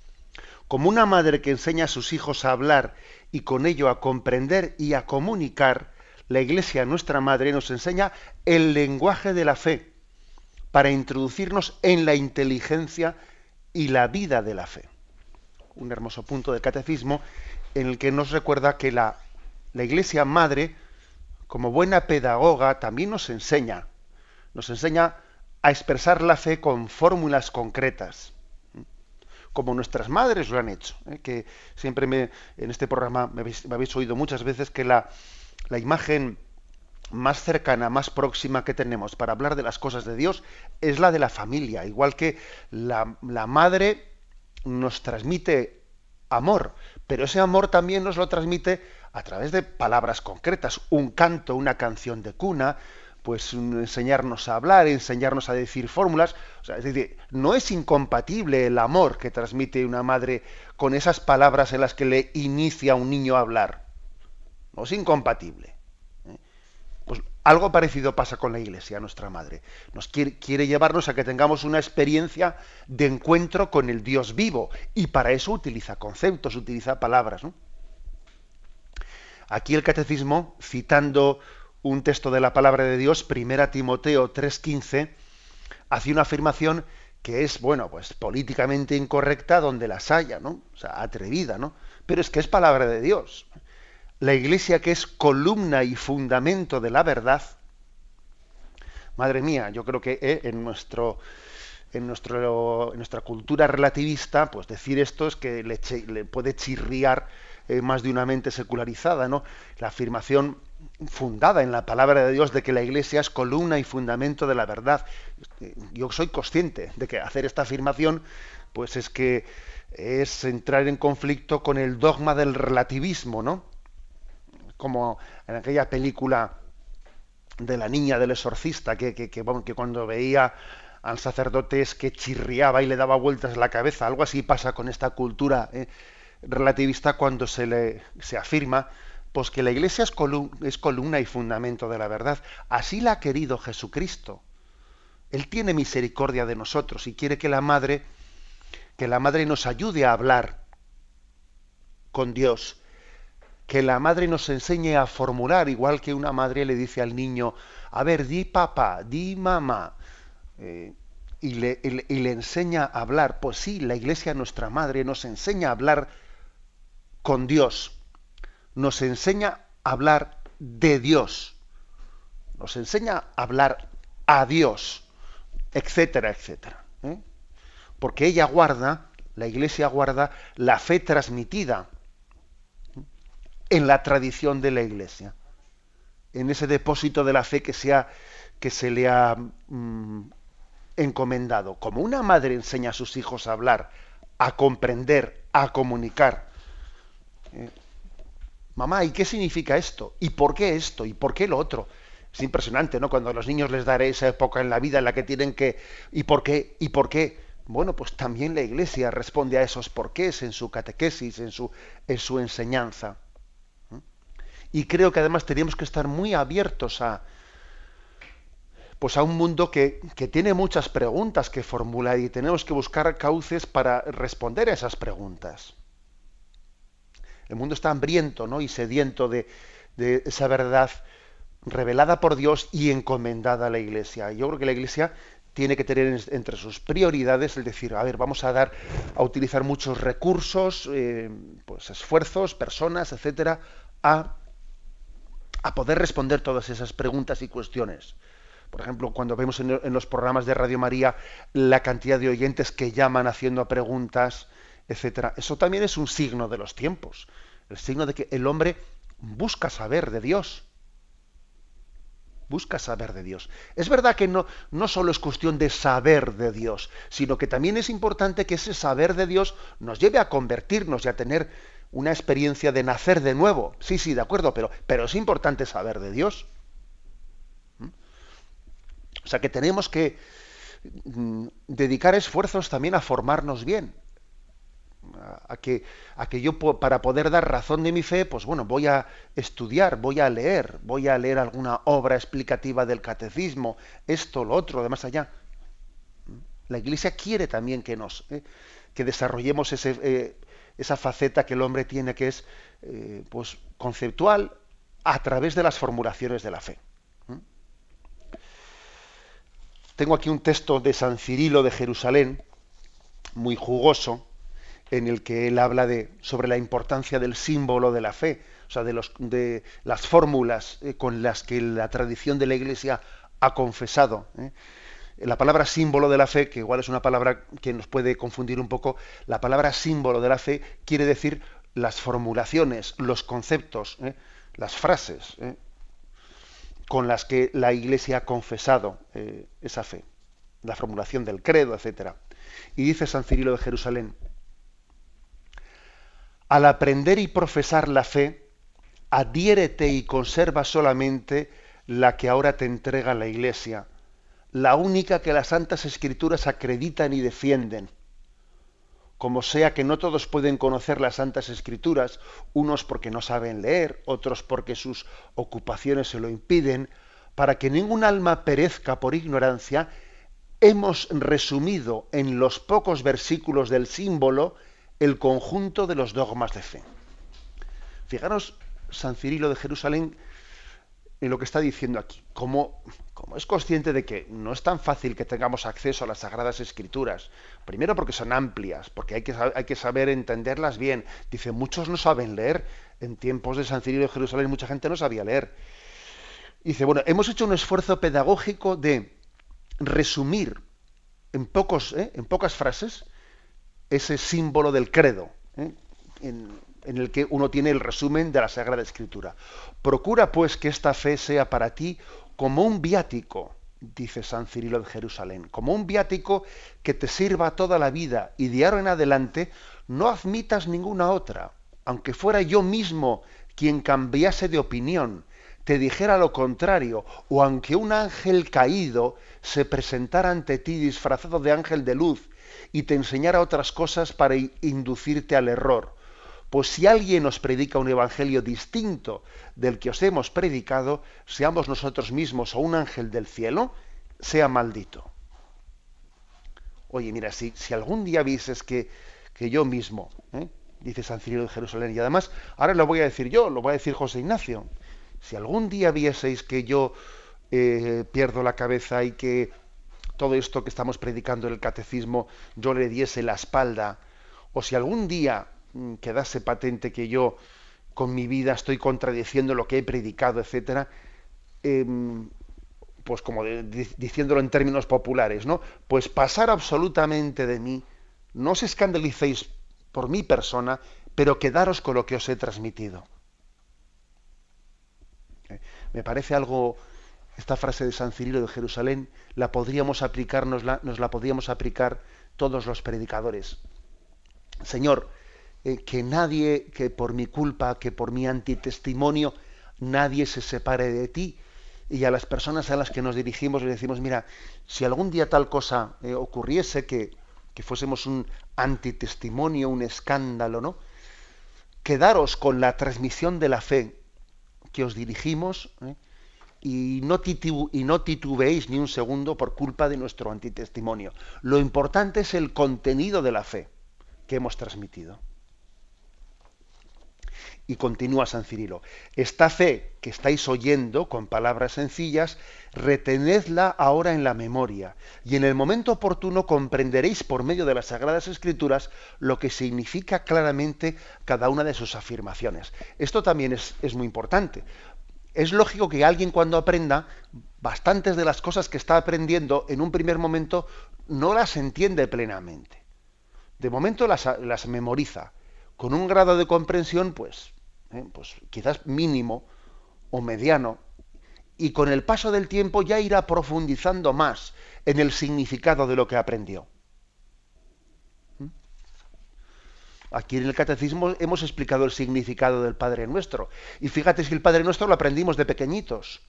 Como una madre que enseña a sus hijos a hablar y con ello a comprender y a comunicar, la Iglesia, nuestra madre, nos enseña el lenguaje de la fe para introducirnos en la inteligencia y la vida de la fe. Un hermoso punto del catecismo en el que nos recuerda que la, la Iglesia Madre, como buena pedagoga, también nos enseña, nos enseña a expresar la fe con fórmulas concretas, como nuestras madres lo han hecho. ¿eh? Que siempre me, en este programa me habéis, oído muchas veces que la, la imagen más cercana, más próxima que tenemos para hablar de las cosas de Dios es la de la familia, igual que la, la madre nos transmite amor, pero ese amor también nos lo transmite a través de palabras concretas, un canto, una canción de cuna, pues enseñarnos a hablar, enseñarnos a decir fórmulas. O sea, es decir, no es incompatible el amor que transmite una madre con esas palabras en las que le inicia a un niño a hablar. No es incompatible. Algo parecido pasa con la Iglesia, nuestra Madre. Nos quiere, llevarnos a que tengamos una experiencia de encuentro con el Dios vivo y para eso utiliza conceptos, utiliza palabras. Aquí el Catecismo, citando un texto de la palabra de Dios, 1 Timoteo 3:15, hace una afirmación que es, bueno, pues políticamente incorrecta donde las haya, ¿no? O sea, atrevida, ¿no? Pero es que es palabra de Dios la iglesia que es columna y fundamento de la verdad, madre mía, yo creo que eh, en nuestro en, nuestro, en nuestra cultura relativista, pues decir esto es que le, le puede chirriar eh, más de una mente secularizada, ¿no? La afirmación fundada en la palabra de Dios de que la Iglesia es columna y fundamento de la verdad. Yo soy consciente de que hacer esta afirmación, pues es que es entrar en conflicto con el dogma del relativismo, ¿no? como en aquella película de la niña del exorcista, que, que, cuando veía al sacerdote es que chirriaba y le daba vueltas la cabeza. Algo así pasa con esta cultura eh, relativista cuando se le se afirma pues que la iglesia es, columna y fundamento de la verdad. Así la ha querido Jesucristo. Él tiene misericordia de nosotros y quiere que la madre que la madre nos ayude a hablar con Dios que la madre nos enseñe a formular, igual que una madre le dice al niño, a ver, di papá, di mamá, eh, y, le, y, le, enseña a hablar. Pues sí, la iglesia, nuestra madre, nos enseña a hablar con Dios, nos enseña a hablar de Dios, nos enseña a hablar a Dios, etcétera, etcétera. ¿eh? Porque ella guarda, la iglesia guarda la fe transmitida en la tradición de la Iglesia, en ese depósito de la fe que, que se le ha mm, encomendado. Como una madre enseña a sus hijos a hablar, a comprender, a comunicar. Eh, mamá, ¿y qué significa esto? ¿Y por qué esto? ¿Y por qué lo otro? Es impresionante, ¿no? Cuando a los niños les daré esa época en la vida en la que tienen que... ¿Y por qué? ¿Y por qué? Bueno, pues también la Iglesia responde a esos porqués en su catequesis, en su, en su enseñanza. Y creo que además teníamos que estar muy abiertos a, pues a un mundo que, tiene muchas preguntas que formular y tenemos que buscar cauces para responder a esas preguntas. El mundo está hambriento ¿no? y sediento de, esa verdad revelada por Dios y encomendada a la Iglesia. Yo creo que la Iglesia tiene que tener entre sus prioridades el decir, a ver, vamos a dar, a utilizar muchos recursos, eh, pues esfuerzos, personas, etcétera, a a poder responder todas esas preguntas y cuestiones. Por ejemplo, cuando vemos en, los programas de Radio María la cantidad de oyentes que llaman haciendo preguntas, etcétera, eso también es un signo de los tiempos, el signo de que el hombre busca saber de Dios. Busca saber de Dios. Es verdad que no, no solo es cuestión de saber de Dios, sino que también es importante que ese saber de Dios nos lleve a convertirnos y a tener una experiencia de nacer de nuevo. Sí, sí, de acuerdo, pero, pero es importante saber de Dios. ¿Mm? O sea que tenemos que mm, dedicar esfuerzos también a formarnos bien. A que, a que yo para poder dar razón de mi fe, pues bueno, voy a estudiar, voy a leer, voy a leer alguna obra explicativa del catecismo, esto, lo otro, de más allá. La Iglesia quiere también que nos, ¿eh? que desarrollemos ese, eh, esa faceta que el hombre tiene que es eh, pues conceptual a través de las formulaciones de la fe. ¿Mm? Tengo aquí un texto de San Cirilo de Jerusalén, muy jugoso, en el que él habla sobre la importancia del símbolo de la fe, o sea, de, las fórmulas eh, con las que la tradición de la Iglesia ha confesado. ¿eh? la palabra símbolo de la fe, que igual es una palabra que nos puede confundir un poco, la palabra símbolo de la fe quiere decir las formulaciones, los conceptos, ¿eh? las frases con las que la Iglesia ha confesado esa fe, la formulación del credo, etc. Y dice San Cirilo de Jerusalén, al aprender y profesar la fe, adhiérete y conserva solamente la que ahora te entrega la Iglesia la única que las santas escrituras acreditan y defienden. Como sea que no todos pueden conocer las santas escrituras, unos porque no saben leer, otros porque sus ocupaciones se lo impiden, para que ningún alma perezca por ignorancia, hemos resumido en los pocos versículos del símbolo el conjunto de los dogmas de fe. Fijaros, San Cirilo de Jerusalén, en lo que está diciendo aquí, como es consciente de que no es tan fácil que tengamos acceso a las Sagradas Escrituras, primero porque son amplias, porque hay que, hay que saber entenderlas bien. Dice, muchos no saben leer. En tiempos de San Cirilo de Jerusalén mucha gente no sabía leer. Dice, bueno, hemos hecho un esfuerzo pedagógico de resumir en, pocos, ¿eh? en pocas frases ese símbolo del credo, ¿eh? en, en el que uno tiene el resumen de la Sagrada Escritura. Procura pues que esta fe sea para ti como un viático, dice San Cirilo de Jerusalén, como un viático que te sirva toda la vida y de ahora en adelante no admitas ninguna otra, aunque fuera yo mismo quien cambiase de opinión, te dijera lo contrario, o aunque un ángel caído se presentara ante ti disfrazado de ángel de luz y te enseñara otras cosas para inducirte al error. Pues si alguien os predica un evangelio distinto del que os hemos predicado, seamos nosotros mismos o un ángel del cielo, sea maldito. Oye, mira, si, si algún día vieses que, que yo mismo, ¿eh? dice San Cirilo de Jerusalén, y además, ahora lo voy a decir yo, lo voy a decir José Ignacio, si algún día vieseis que yo eh, pierdo la cabeza y que todo esto que estamos predicando en el catecismo yo le diese la espalda, o si algún día Mm, quedase patente que yo con mi vida estoy contradiciendo lo que he predicado, etcétera, em, pues como diciéndolo en términos populares, ¿no? Pues pasar absolutamente de mí, no os escandalicéis por mi persona, pero quedaros con lo que os he transmitido. Eh, me parece algo, esta frase de San Cirilo de Jerusalén, la podríamos aplicar, nos la, nos la podríamos aplicar todos los predicadores. Señor, eh, que nadie, que por mi culpa, que por mi antitestimonio, nadie se separe de ti. Y a las personas a las que nos dirigimos le decimos, mira, si algún día tal cosa eh, ocurriese, que, que fuésemos un antitestimonio, un escándalo, ¿no? Quedaros con la transmisión de la fe que os dirigimos ¿eh? Y, no titubeéis ni un segundo por culpa de nuestro antitestimonio. Lo importante es el contenido de la fe que hemos transmitido. Y continúa San Cirilo, esta fe que estáis oyendo con palabras sencillas, retenedla ahora en la memoria, y en el momento oportuno comprenderéis por medio de las Sagradas Escrituras lo que significa claramente cada una de sus afirmaciones. Esto también es muy importante. Es lógico que alguien cuando aprenda, bastantes de las cosas que está aprendiendo, en un primer momento no las entiende plenamente. De momento las, memoriza. Con un grado de comprensión, pues ¿eh? pues quizás mínimo o mediano, y con el paso del tiempo ya irá profundizando más en el significado de lo que aprendió. ¿Mm? Aquí en el catecismo hemos explicado el significado del Padre Nuestro. Y fíjate si el Padre Nuestro lo aprendimos de pequeñitos.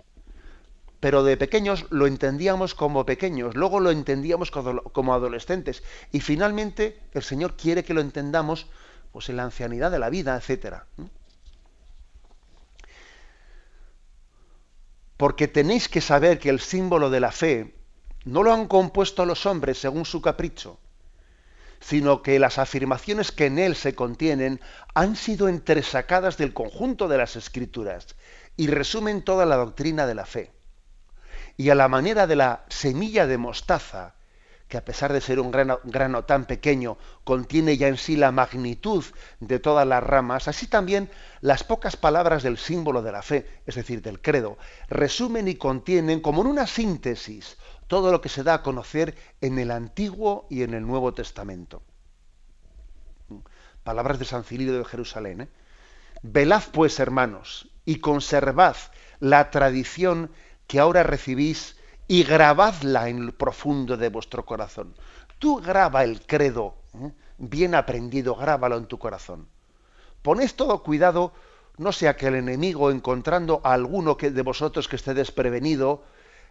Pero de pequeños lo entendíamos como pequeños, luego lo entendíamos como adolescentes. Y finalmente el Señor quiere que lo entendamos pues, en la ancianidad de la vida, etc. Porque tenéis que saber que el símbolo de la fe no lo han compuesto los hombres según su capricho, sino que las afirmaciones que en él se contienen han sido entresacadas del conjunto de las escrituras y resumen toda la doctrina de la fe. Y a la manera de la semilla de mostaza, que a pesar de ser un grano, tan pequeño, contiene ya en sí la magnitud de todas las ramas, así también las pocas palabras del símbolo de la fe, es decir, del credo, resumen y contienen como en una síntesis todo lo que se da a conocer en el Antiguo y en el Nuevo Testamento. Palabras de San Cirilo de Jerusalén. ¿eh? Velad pues, hermanos, y conservad la tradición que ahora recibís y grabadla en el profundo de vuestro corazón. Tú graba el credo, ¿eh? bien aprendido, grábalo en tu corazón. Poned todo cuidado, no sea que el enemigo, encontrando a alguno que de vosotros que esté desprevenido,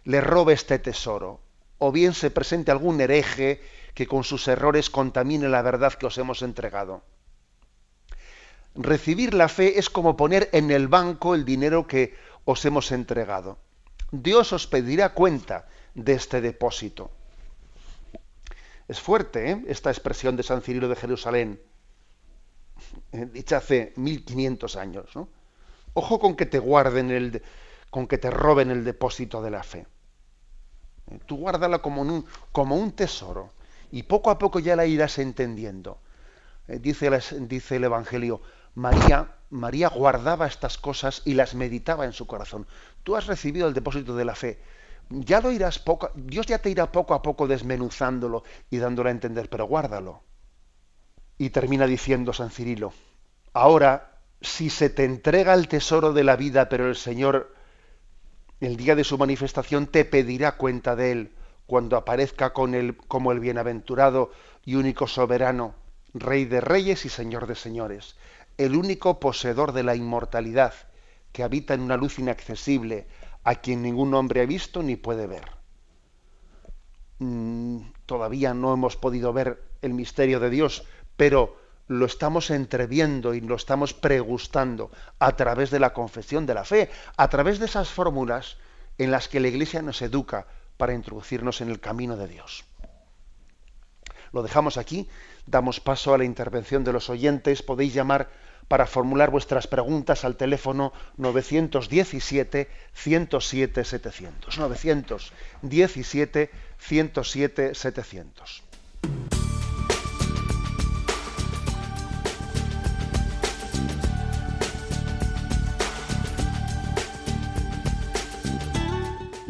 le robe este tesoro, o bien se presente algún hereje que con sus errores contamine la verdad que os hemos entregado. Recibir la fe es como poner en el banco el dinero que os hemos entregado. Dios os pedirá cuenta de este depósito. Es fuerte ¿eh? esta expresión de San Cirilo de Jerusalén, eh, dicha hace 1500 años. Ojo con que te guarden el, con que te roben el depósito de la fe. Tú guárdala como un, como un tesoro y poco a poco ya la irás entendiendo. Eh, dice, dice el Evangelio, María, María guardaba estas cosas y las meditaba en su corazón. Tú has recibido el depósito de la fe. Ya lo irás poco, Dios ya te irá poco a poco desmenuzándolo y dándolo a entender, pero guárdalo. Y termina diciendo San Cirilo, ahora, si se te entrega el tesoro de la vida, pero el Señor el día de su manifestación te pedirá cuenta de él cuando aparezca con él como el bienaventurado y único soberano, Rey de reyes y Señor de señores, el único poseedor de la inmortalidad, que habita en una luz inaccesible, a quien ningún hombre ha visto ni puede ver. Mm, todavía no hemos podido ver el misterio de Dios, pero lo estamos entreviendo y lo estamos pregustando a través de la confesión de la fe, a través de esas fórmulas en las que la Iglesia nos educa para introducirnos en el camino de Dios. Lo dejamos aquí, damos paso a la intervención de los oyentes, podéis llamar para formular vuestras preguntas al teléfono 917 107 700. 917 107 700.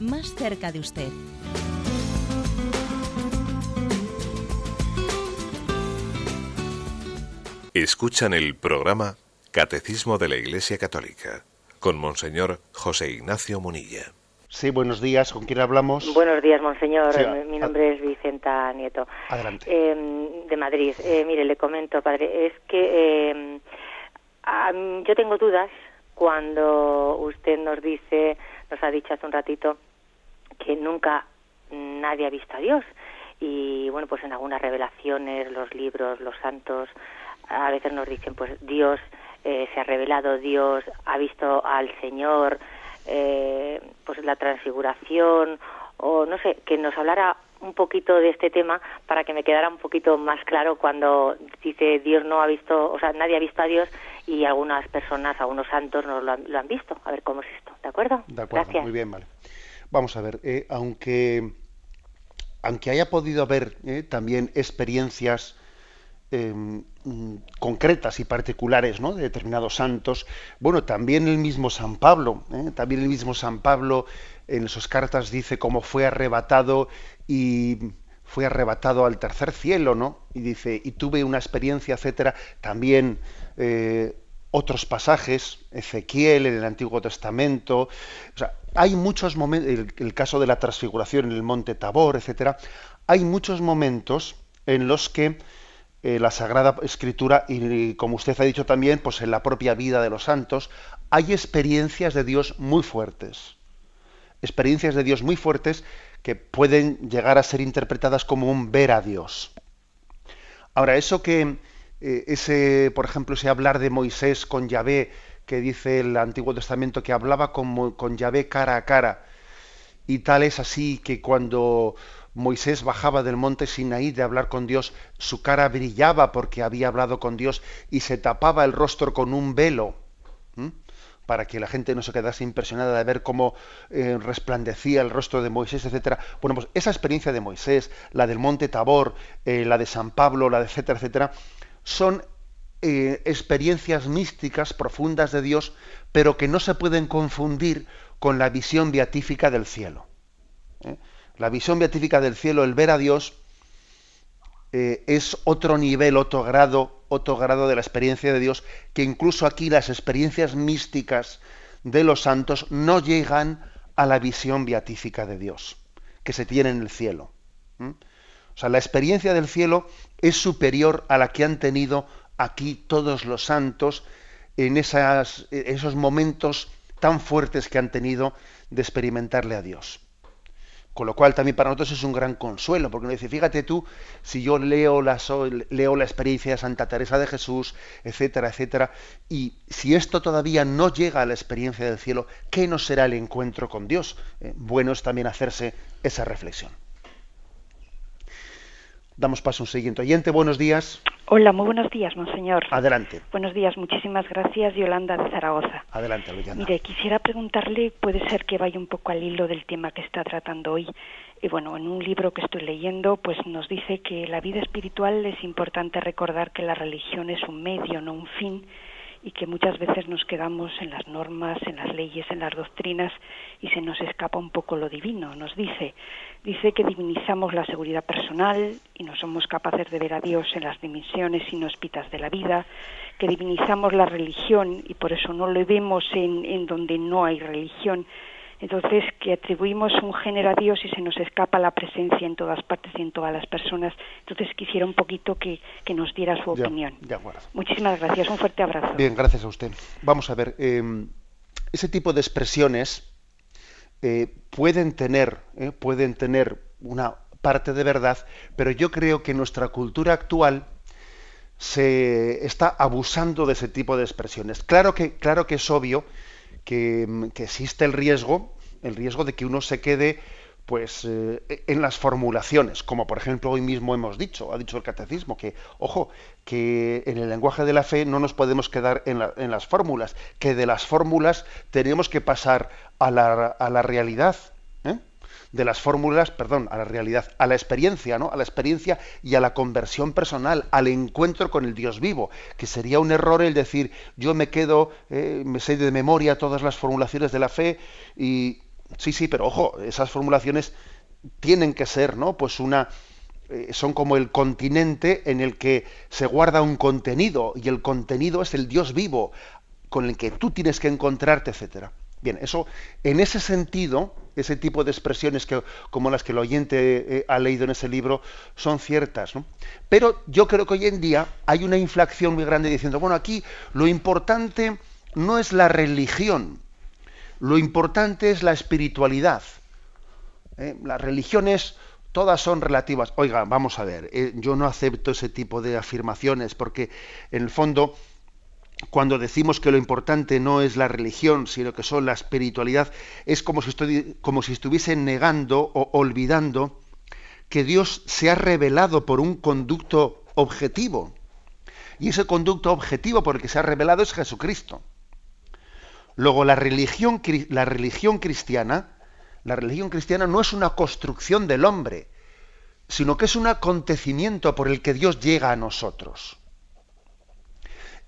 más cerca de usted. Escuchan el programa Catecismo de la Iglesia Católica con Monseñor José Ignacio Munilla. Sí, buenos días. ¿Con quién hablamos? Buenos días, Monseñor. Mi nombre es Vicenta Nieto. Adelante. Em, de Madrid. Eh, mire, le comento, padre, es que em, yo tengo dudas cuando usted nos dice, nos ha dicho hace un ratito, que nunca nadie ha visto a Dios. Y bueno, pues en algunas revelaciones, los libros, los santos, a veces nos dicen, pues Dios eh, se ha revelado, Dios ha visto al Señor, eh, pues la transfiguración o no sé, que nos hablara un poquito de este tema para que me quedara un poquito más claro cuando dice Dios no ha visto, o sea, nadie ha visto a Dios y algunas personas, algunos santos no lo han, visto. A ver cómo es esto, ¿de acuerdo? De acuerdo, muy bien, vale. Vamos a ver, eh, aunque, aunque haya podido haber eh, también experiencias em, concretas y particulares ¿no? de determinados santos, bueno, también el mismo San Pablo, eh, también el mismo San Pablo en sus cartas dice cómo fue arrebatado y fue arrebatado al tercer cielo, ¿no? Y dice, y tuve una experiencia, etcétera. También otros pasajes, Ezequiel en el Antiguo Testamento. O sea, hay muchos momentos, el, caso de la transfiguración en el monte Tabor, etcétera. Hay muchos momentos en los que eh, la Sagrada Escritura, y como usted ha dicho también, pues en la propia vida de los santos, hay experiencias de Dios muy fuertes experiencias de Dios muy fuertes que pueden llegar a ser interpretadas como un ver a Dios. Ahora, eso que eh, ese, por ejemplo, ese hablar de Moisés con Yahvé, que dice el Antiguo Testamento que hablaba con, con Yahvé cara a cara, y tal es así que cuando Moisés bajaba del monte Sinaí de hablar con Dios, su cara brillaba porque había hablado con Dios y se tapaba el rostro con un velo para que la gente no se quedase impresionada de ver cómo eh, resplandecía el rostro de Moisés, etcétera. Bueno, pues esa experiencia de Moisés, la del Monte Tabor, eh, la de San Pablo, la de etcétera, etcétera, son eh, experiencias místicas profundas de Dios, pero que no se pueden confundir con la visión beatífica del cielo. La visión beatífica del cielo, el ver a Dios, es otro nivel, otro grado otro grado de la experiencia de Dios, que incluso aquí las experiencias místicas de los santos no llegan a la visión beatífica de Dios, que se tiene en el cielo. O sea, la experiencia del cielo es superior a la que han tenido aquí todos los santos en esas, esos momentos tan fuertes que han tenido de experimentarle a Dios. Con lo cual también para nosotros es un gran consuelo, porque nos dice, fíjate tú, si yo leo la, leo la experiencia de Santa Teresa de Jesús, etcétera, etcétera, y si esto todavía no llega a la experiencia del cielo, ¿qué nos será el encuentro con Dios? Eh, bueno es también hacerse esa reflexión. Damos paso a un siguiente oyente. Buenos días. Hola, muy buenos días, monseñor. Adelante. Buenos días, muchísimas gracias, Yolanda de Zaragoza. Adelante, Yolanda. Mire, quisiera preguntarle, puede ser que vaya un poco al hilo del tema que está tratando hoy. Y bueno, en un libro que estoy leyendo, pues nos dice que la vida espiritual es importante recordar que la religión es un medio, no un fin, y que muchas veces nos quedamos en las normas, en las leyes, en las doctrinas y se nos escapa un poco lo divino. Nos dice, dice que divinizamos la seguridad personal y no somos capaces de ver a Dios en las dimensiones inhóspitas de la vida, que divinizamos la religión y por eso no lo vemos en, en donde no hay religión entonces, que atribuimos un género a Dios y se nos escapa la presencia en todas partes y en todas las personas. Entonces, quisiera un poquito que, nos diera su opinión. Muchísimas gracias. Un fuerte abrazo. Bien, gracias a usted. Vamos a ver, em, ese tipo de expresiones eh, pueden tener, eh, pueden tener una parte de verdad, pero yo creo que nuestra cultura actual se está abusando de ese tipo de expresiones. Claro que, claro que es obvio que, existe el riesgo, el riesgo de que uno se quede pues eh, en las formulaciones, como por ejemplo hoy mismo hemos dicho, ha dicho el catecismo, que, ojo, que en el lenguaje de la fe no nos podemos quedar en, en las fórmulas, que de las fórmulas tenemos que pasar a la, a la realidad, de las fórmulas, perdón, a la realidad, a la experiencia, ¿no? A la experiencia y a la conversión personal, al encuentro con el Dios vivo, que sería un error el decir, yo me quedo, eh, me sé de memoria todas las formulaciones de la fe y sí, sí, pero ojo, esas formulaciones tienen que ser, ¿no? Pues una eh, son como el continente en el que se guarda un contenido y el contenido es el Dios vivo con el que tú tienes que encontrarte, etcétera. Bien, eso, en ese sentido, ese tipo de expresiones que, como las que el oyente eh, ha leído en ese libro, son ciertas. ¿no? Pero yo creo que hoy en día hay una inflación muy grande diciendo, bueno, aquí lo importante no es la religión, lo importante es la espiritualidad. ¿eh? Las religiones todas son relativas. Oiga, vamos a ver, eh, yo no acepto ese tipo de afirmaciones porque en el fondo cuando decimos que lo importante no es la religión, sino que son la espiritualidad, es como si, estoy, como si estuviese negando o olvidando que Dios se ha revelado por un conducto objetivo. Y ese conducto objetivo por el que se ha revelado es Jesucristo. Luego, la religión, la religión cristiana, la religión cristiana no es una construcción del hombre, sino que es un acontecimiento por el que Dios llega a nosotros.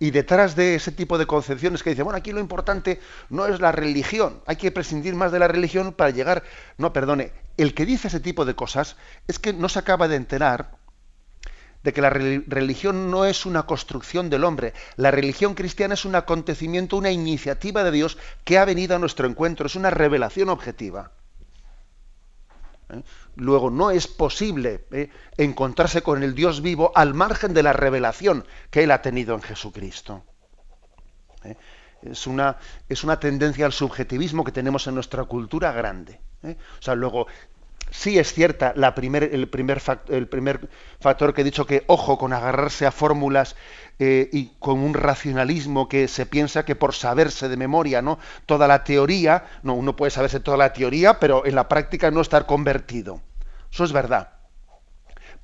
Y detrás de ese tipo de concepciones que dice, bueno, aquí lo importante no es la religión, hay que prescindir más de la religión para llegar. No, perdone, el que dice ese tipo de cosas es que no se acaba de enterar de que la religión no es una construcción del hombre. La religión cristiana es un acontecimiento, una iniciativa de Dios que ha venido a nuestro encuentro, es una revelación objetiva. ¿Eh? Luego no es posible ¿eh? encontrarse con el Dios vivo al margen de la revelación que Él ha tenido en Jesucristo. ¿Eh? Es, una, es, una, tendencia al subjetivismo que tenemos en nuestra cultura grande. O sea, luego sí es cierta el primer factor que he dicho que ojo con agarrarse a fórmulas eh, y con un racionalismo que se piensa que por saberse de memoria, ¿no? Toda la teoría, no, uno puede saberse toda la teoría, pero en la práctica no estar convertido. Eso es verdad.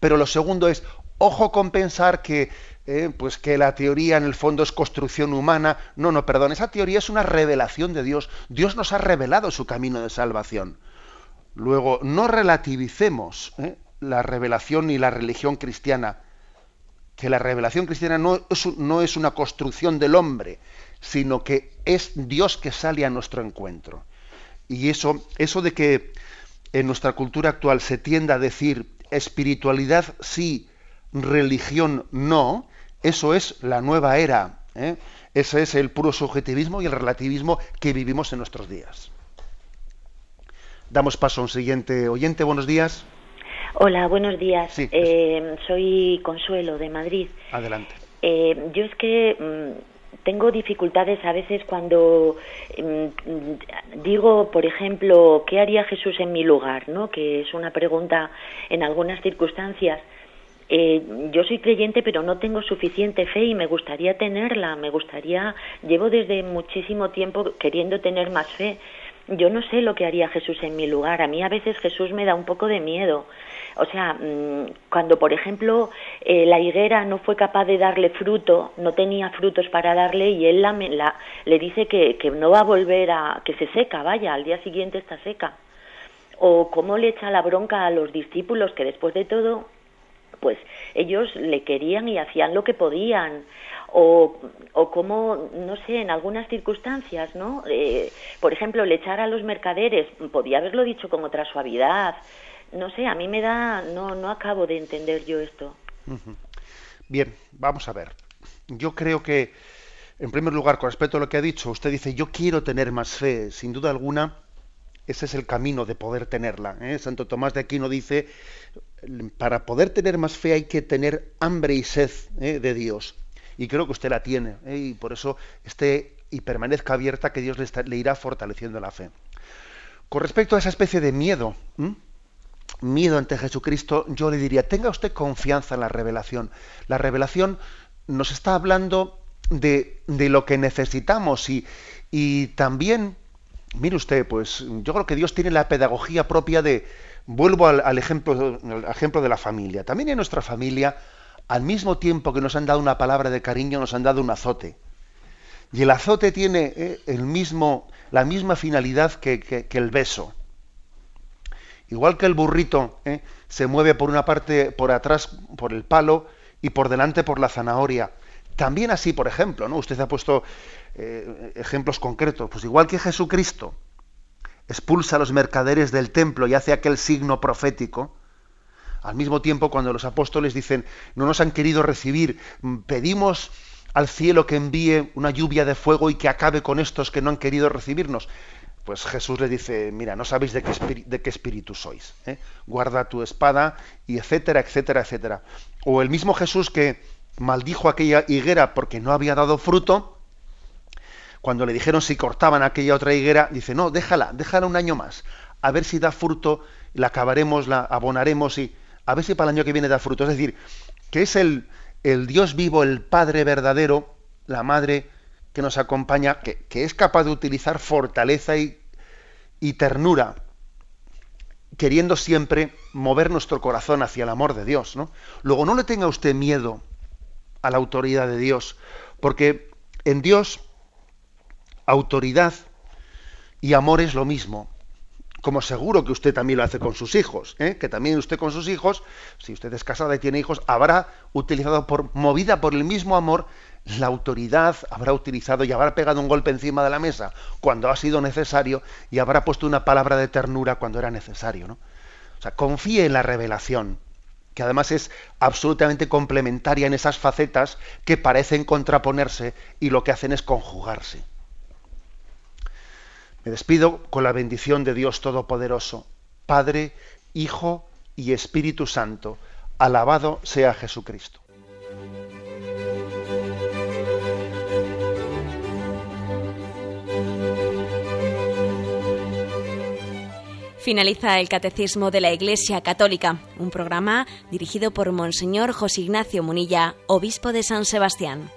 Pero lo segundo es, ojo con pensar que, eh, pues que la teoría en el fondo es construcción humana. No, no, perdón, esa teoría es una revelación de Dios. Dios nos ha revelado su camino de salvación. Luego, no relativicemos ¿eh? la revelación ni la religión cristiana que la revelación cristiana no es, una construcción del hombre, sino que es Dios que sale a nuestro encuentro. Y eso, eso de que en nuestra cultura actual se tienda a decir espiritualidad sí, religión no, eso es la nueva era. ¿eh? Ese es el puro subjetivismo y el relativismo que vivimos en nuestros días. Damos paso a un siguiente oyente. Buenos días. Hola, buenos días. Eh, soy Consuelo de Madrid. Adelante. Eh, yo es que mm, tengo dificultades a veces cuando mm, digo, por ejemplo, ¿qué haría Jesús en mi lugar? ¿no? Que es una pregunta en algunas circunstancias. Eh, yo soy creyente, pero no tengo suficiente fe y me gustaría tenerla. Me gustaría, llevo desde muchísimo tiempo queriendo tener más fe. Yo no sé lo que haría Jesús en mi lugar. A mí a veces Jesús me da un poco de miedo. O sea, mm, cuando por ejemplo eh, la higuera no fue capaz de darle fruto, no tenía frutos para darle y él la, le dice que, que no va a volver a, que se seca, vaya, al día siguiente está seca. O cómo le echa la bronca a los discípulos que después de todo pues ellos le querían y hacían lo que podían o, o como, no sé, en algunas circunstancias, ¿no? Eh, por ejemplo, le echar a los mercaderes, podía haberlo dicho con otra suavidad, no sé, a mí me da, no, no acabo de entender yo esto. Bien, vamos a ver. Yo creo que, en primer lugar, con respecto a lo que ha dicho, usted dice, yo quiero tener más fe, sin duda alguna, ese es el camino de poder tenerla. ¿eh? Santo Tomás de Aquino dice, para poder tener más fe hay que tener hambre y sed ¿eh? de Dios. Y creo que usted la tiene, ¿eh? y por eso esté y permanezca abierta que Dios le, irá fortaleciendo la fe. Con respecto a esa especie de miedo, miedo ante Jesucristo, yo le diría, tenga usted confianza en la revelación. La revelación nos está hablando de, lo que necesitamos y, y, también, mire usted, pues yo creo que Dios tiene la pedagogía propia de, vuelvo al, ejemplo, al ejemplo de la familia. También en nuestra familia, al mismo tiempo que nos han dado una palabra de cariño, nos han dado un azote. Y el azote tiene eh, el mismo, la misma finalidad que, el beso. Igual que el burrito ¿eh? se mueve por una parte, por atrás, por el palo y por delante por la zanahoria. También así, por ejemplo, ¿no? Usted ha puesto eh, ejemplos concretos. Pues igual que Jesucristo expulsa a los mercaderes del templo y hace aquel signo profético, al mismo tiempo cuando los apóstoles dicen, no nos han querido recibir, pedimos al cielo que envíe una lluvia de fuego y que acabe con estos que no han querido recibirnos pues Jesús le dice, mira, no sabéis de qué, espíritu sois, ¿eh? guarda tu espada, y etcétera, etcétera, etcétera. O el mismo Jesús que maldijo aquella higuera porque no había dado fruto, cuando le dijeron si cortaban aquella otra higuera, dice, no, déjala, déjala un año más, a ver si da fruto, la acabaremos, la abonaremos y a ver si para el año que viene da fruto. Es decir, que es el, el Dios vivo, el Padre verdadero, la Madre que nos acompaña, que, es capaz de utilizar fortaleza y, y ternura, queriendo siempre mover nuestro corazón hacia el amor de Dios. ¿no? Luego, no le tenga usted miedo a la autoridad de Dios, porque en Dios autoridad y amor es lo mismo como seguro que usted también lo hace con sus hijos, ¿eh? que también usted con sus hijos, si usted es casada y tiene hijos, habrá utilizado por movida por el mismo amor la autoridad, habrá utilizado y habrá pegado un golpe encima de la mesa cuando ha sido necesario y habrá puesto una palabra de ternura cuando era necesario, ¿no? O sea, confíe en la revelación, que además es absolutamente complementaria en esas facetas que parecen contraponerse y lo que hacen es conjugarse. Me despido con la bendición de Dios Todopoderoso, Padre, Hijo y Espíritu Santo. Alabado sea Jesucristo. Finaliza el Catecismo de la Iglesia Católica, un programa dirigido por Monseñor José Ignacio Munilla, Obispo de San Sebastián.